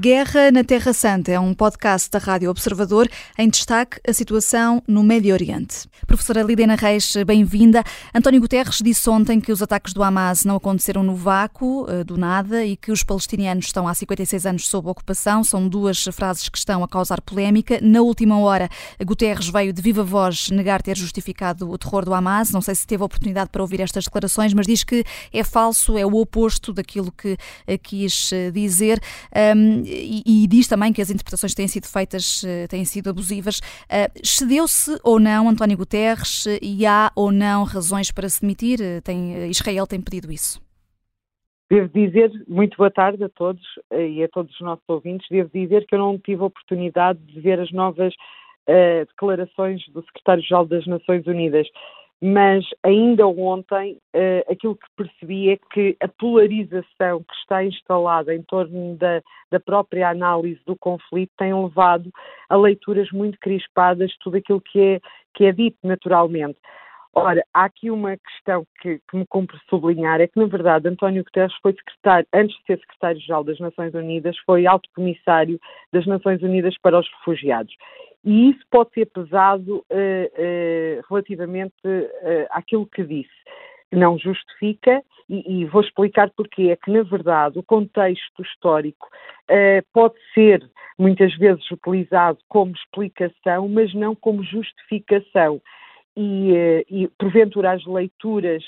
Guerra na Terra Santa é um podcast da Rádio Observador em destaque a situação no Médio Oriente. Professora Lidena Reis, bem-vinda. António Guterres disse ontem que os ataques do Hamas não aconteceram no vácuo, eh, do nada, e que os palestinianos estão há 56 anos sob ocupação. São duas frases que estão a causar polémica. Na última hora, Guterres veio de viva voz negar ter justificado o terror do Hamas. Não sei se teve oportunidade para ouvir estas declarações, mas diz que é falso, é o oposto daquilo que eh, quis eh, dizer. Um, e, e, diz também que as interpretações têm sido feitas têm sido abusivas. Uh, Cedeu-se ou não António Guterres? E há ou não razões para se demitir? Tem, Israel tem pedido isso. Devo dizer, muito boa tarde a todos eh, e a todos os nossos ouvintes. Devo dizer que eu não tive a oportunidade de ver as novas uh, declarações do secretário-geral das Nações Unidas mas ainda ontem uh, aquilo que percebi é que a polarização que está instalada em torno da, da, própria análise do conflito tem levado a leituras muito crispadas de tudo aquilo que é, que é dito naturalmente. Ora, há aqui uma questão que, que me cumpre sublinhar, é que, na verdade, António Guterres foi secretário, antes de ser secretário-geral das Nações Unidas, foi alto comissário das Nações Unidas para os Refugiados. E isso pode ser pesado uh, uh, relativamente uh, àquilo que disse. Não justifica, e, e, vou explicar porquê. É que, na verdade, o contexto histórico pode ser muitas vezes utilizado como explicação, mas não como justificação. E, e porventura, as leituras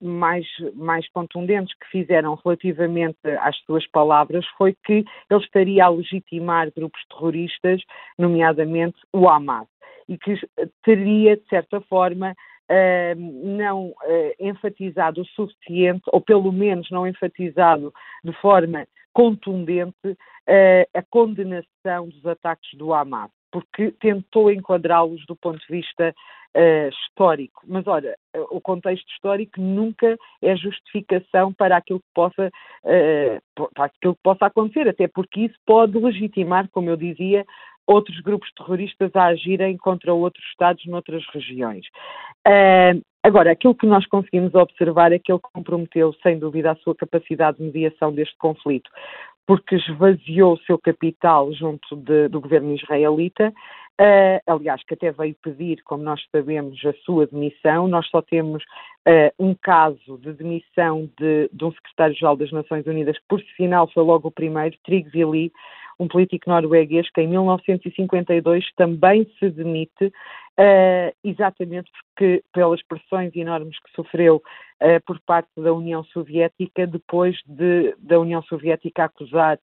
mais, mais contundentes que fizeram relativamente às suas palavras foi que ele estaria a legitimar grupos terroristas, nomeadamente o Hamas, e que teria, de certa forma, Uh, não uh, enfatizado o suficiente, ou pelo menos não enfatizado de forma contundente, uh, a condenação dos ataques do Hamas, porque tentou enquadrá-los do ponto de vista uh, histórico. Mas, olha, o contexto histórico nunca é justificação para aquilo que possa, uh, para aquilo que possa acontecer, até porque isso pode legitimar, como eu dizia, outros grupos terroristas a agirem contra outros Estados noutras regiões. Uh, agora, aquilo que nós conseguimos observar é que ele comprometeu, sem dúvida, a sua capacidade de mediação deste conflito, porque esvaziou o seu capital junto de, do governo israelita, Uh, aliás, que até veio pedir, como nós sabemos, a sua demissão. Nós só temos uh, um caso de demissão de, de um secretário-geral das Nações Unidas, que por sinal foi logo o primeiro, Trygve um político norueguês que em 1952 também se demite, uh, exatamente porque pelas pressões enormes que sofreu por parte da União Soviética, depois de, da União Soviética acusar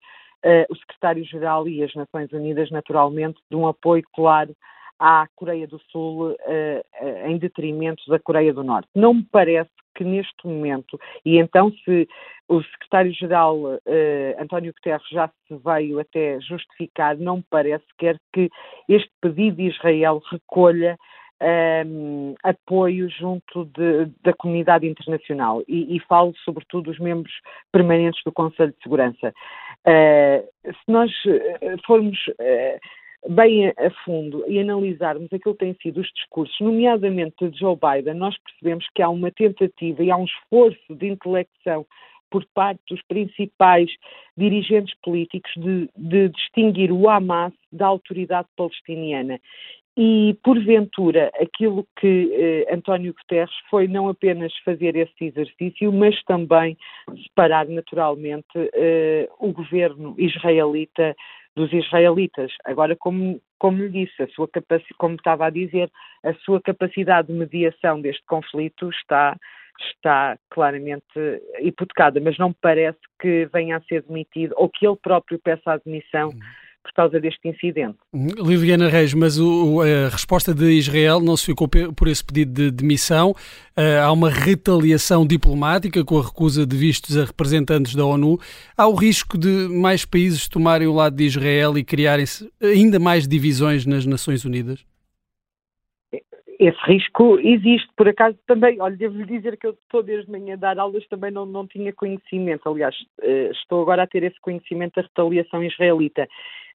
uh, o secretário-geral e as Nações Unidas, naturalmente, de um apoio claro à Coreia do Sul uh, uh, em detrimento da Coreia do Norte. Não me parece que neste momento, e então se o secretário-geral uh, António Guterres já se veio até justificar, não me parece quer que este pedido de Israel recolha um, apoio junto de, da comunidade internacional e, e, falo sobretudo dos membros permanentes do Conselho de Segurança. Uh, se nós eh, formos uh, bem a, fundo e analisarmos aquilo que têm sido os discursos, nomeadamente de Joe Biden, nós percebemos que há uma tentativa e há um esforço de intelecção por parte dos principais dirigentes políticos de, de, distinguir o Hamas da autoridade palestiniana. E, porventura, aquilo que eh, António Guterres foi não apenas fazer esse exercício, mas também separar naturalmente eh, o governo israelita dos israelitas. Agora, como, como lhe disse, a sua como estava a dizer, a sua capacidade de mediação deste conflito está, está claramente hipotecada, mas não parece que venha a ser demitido ou que ele próprio peça a demissão. Uhum por causa deste incidente. Liliana Reis, mas o, a resposta de Israel não se ficou por esse pedido de demissão. Uh, há uma retaliação diplomática com a recusa de vistos a representantes da ONU. Há o risco de mais países tomarem o lado de Israel e criarem-se ainda mais divisões nas Nações Unidas? Esse risco existe, por acaso também, olha, devo-lhe dizer que eu estou desde manhã a dar aulas, também não, não tinha conhecimento, aliás, uh, estou agora a ter esse conhecimento da retaliação israelita.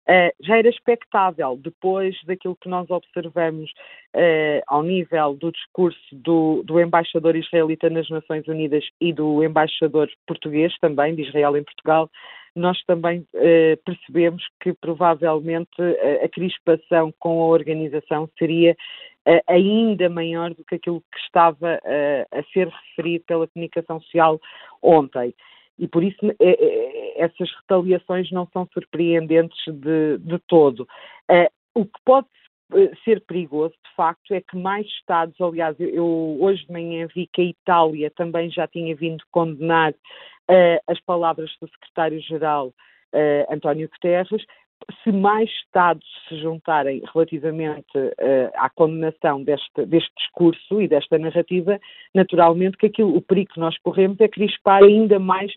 Uh, já era expectável, depois daquilo que nós observamos uh, ao nível do discurso do, do, embaixador israelita nas Nações Unidas e do embaixador português também, de Israel em Portugal, nós também eh, percebemos que provavelmente a, a crispação com a organização seria eh, ainda maior do que aquilo que estava eh, a ser referido pela comunicação social ontem. E por isso essas retaliações não são surpreendentes de, de todo. o que pode ser perigoso, de facto, é que mais Estados, aliás, eu hoje de manhã vi que a Itália também já tinha vindo condenar uh, as palavras do secretário-geral uh, António Guterres, se mais Estados se juntarem relativamente uh, à condenação deste, deste, discurso e desta narrativa, naturalmente que aquilo, o perigo que nós corremos é crispar ainda mais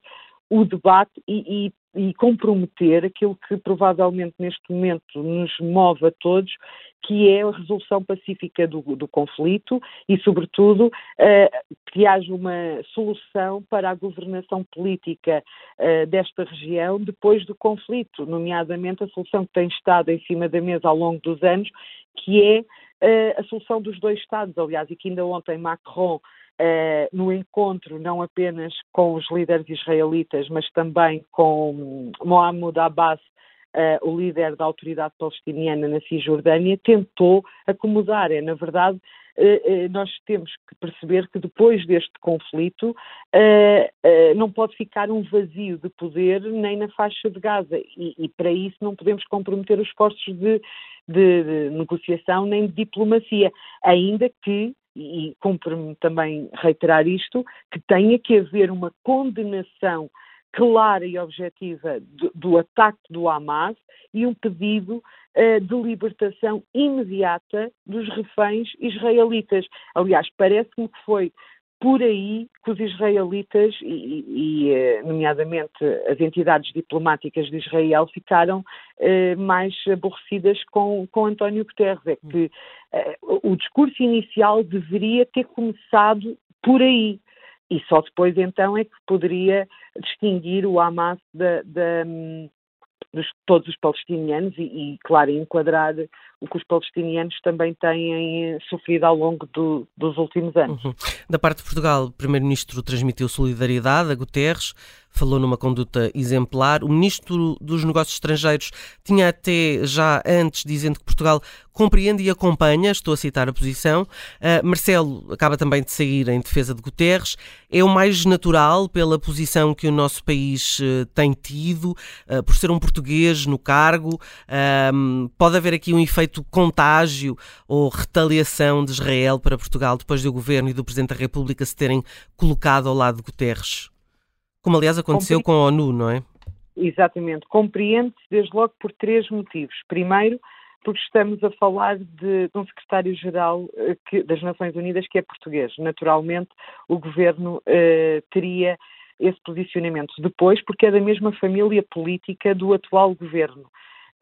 o debate e, e, e, comprometer aquilo que provavelmente neste momento nos move a todos, que é a resolução pacífica do, do conflito e, sobretudo, uh, que haja uma solução para a governação política uh, desta região depois do conflito, nomeadamente a solução que tem estado em cima da mesa ao longo dos anos, que é a solução dos dois Estados, aliás, e que ainda ontem Macron Uh, no encontro não apenas com os líderes israelitas, mas também com Mohamed Abbas, uh, o líder da autoridade palestiniana na Cisjordânia, tentou acomodar. É, na verdade, nós temos que perceber que depois deste conflito não pode ficar um vazio de poder nem na faixa de Gaza. E, e para isso não podemos comprometer os esforços de, de, de negociação nem de diplomacia, ainda que e cumpre-me também reiterar isto, que tenha que haver uma condenação clara e objetiva do, do ataque do Hamas e um pedido de libertação imediata dos reféns israelitas. Aliás, parece-me que foi por aí que os israelitas e, e, eh, nomeadamente as entidades diplomáticas de Israel ficaram eh, mais aborrecidas com, com António Guterres. É que eh, o discurso inicial deveria ter começado por aí. E só depois então é que poderia distinguir o Hamas da, da, dos, todos os palestinianos e, e, claro, enquadrar o que os palestinianos também têm eh, sofrido ao longo do, dos últimos anos. Uhum. Da parte de Portugal, o Primeiro-Ministro transmitiu solidariedade a Guterres, falou numa conduta exemplar. O Ministro dos Negócios Estrangeiros tinha até já antes dizendo que Portugal compreende e acompanha, estou a citar a posição. Uh, Marcelo acaba também de sair em defesa de Guterres. É o mais natural pela posição que o nosso país uh, tem tido, uh, por ser um português no cargo. pode haver aqui um efeito contágio ou retaliação de Israel para Portugal depois do governo e do Presidente da República se terem colocado ao lado de Guterres? Como aliás aconteceu com a ONU, não é? Exatamente. Compreende-se desde logo por três motivos. Primeiro, porque estamos a falar de, de um secretário-geral eh, das Nações Unidas que é português. Naturalmente, o governo eh, teria esse posicionamento. Depois, porque é da mesma família política do atual governo.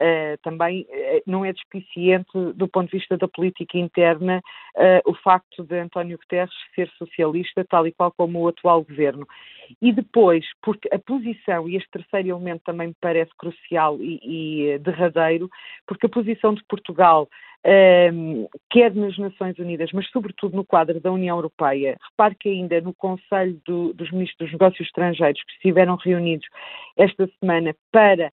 Uh, também uh, não é despiciente do ponto de vista da política interna uh, o facto de António Guterres ser socialista, tal e qual como o atual governo. E depois, porque a posição, e este terceiro elemento também me parece crucial e, e derradeiro, porque a posição de Portugal um, quer nas Nações Unidas, mas sobretudo no quadro da União Europeia. Repare que ainda no Conselho do, dos Ministros dos Negócios Estrangeiros, que estiveram reunidos esta semana para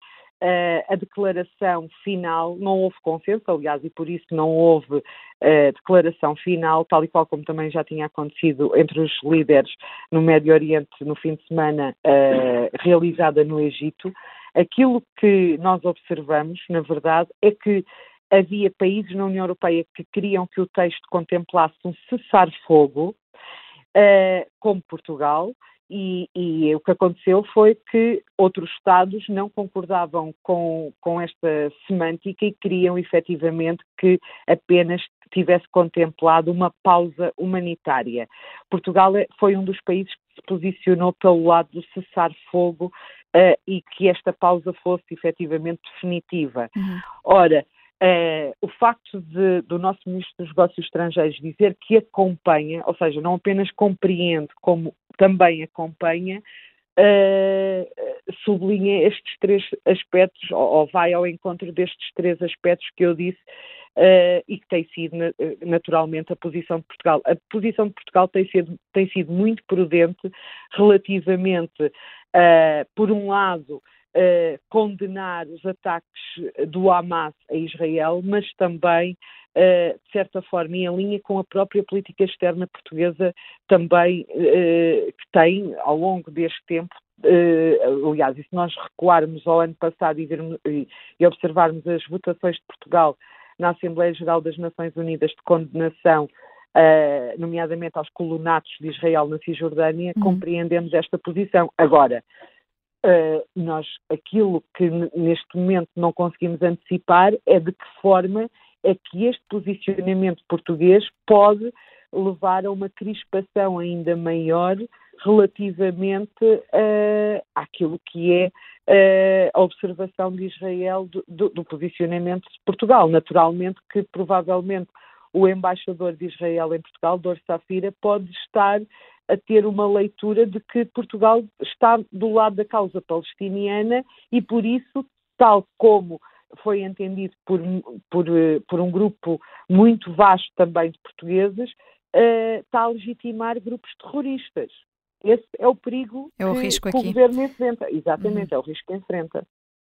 a declaração final, não houve consenso, aliás, e por isso não houve uh, declaração final, tal e qual como também já tinha acontecido entre os líderes no Médio Oriente no fim de semana, uh, realizada no Egito. Aquilo que nós observamos, na verdade, é que havia países na União Europeia que queriam que o texto contemplasse um cessar-fogo, como Portugal, e, e, o que aconteceu foi que outros Estados não concordavam com, com esta semântica e queriam efetivamente que apenas tivesse contemplado uma pausa humanitária. Portugal é, foi um dos países que se posicionou pelo lado do cessar-fogo uh, e que esta pausa fosse efetivamente definitiva. Uhum. Ora, Uh, o facto de, do nosso Ministro dos Negócios Estrangeiros dizer que acompanha, ou seja, não apenas compreende, como também acompanha, uh, sublinha estes três aspectos, ou, ou, vai ao encontro destes três aspectos que eu disse, uh, e que tem sido naturalmente a posição de Portugal. A posição de Portugal tem sido, tem sido muito prudente relativamente, por um lado, uh, condenar os ataques do Hamas a Israel, mas também, uh, de certa forma, em linha com a própria política externa portuguesa também, que tem, ao longo deste tempo, Uh, aliás, e se nós recuarmos ao ano passado e, virmos, e, e, observarmos as votações de Portugal na Assembleia Geral das Nações Unidas de condenação, uh, nomeadamente aos colonatos de Israel na Cisjordânia, uhum. compreendemos esta posição. Agora, uh, nós aquilo que neste momento não conseguimos antecipar é de que forma é que este posicionamento português pode levar a uma crispação ainda maior relativamente uh, àquilo que é uh, a observação de Israel do, do, do, posicionamento de Portugal. Naturalmente que provavelmente o embaixador de Israel em Portugal, Dor Safira, pode estar a ter uma leitura de que Portugal está do lado da causa palestiniana e por isso, tal como foi entendido por, por, por um grupo muito vasto também de portugueses, uh, está a legitimar grupos terroristas. Esse é o perigo é o que, risco que o governo enfrenta. Exatamente, uhum. é o risco que enfrenta.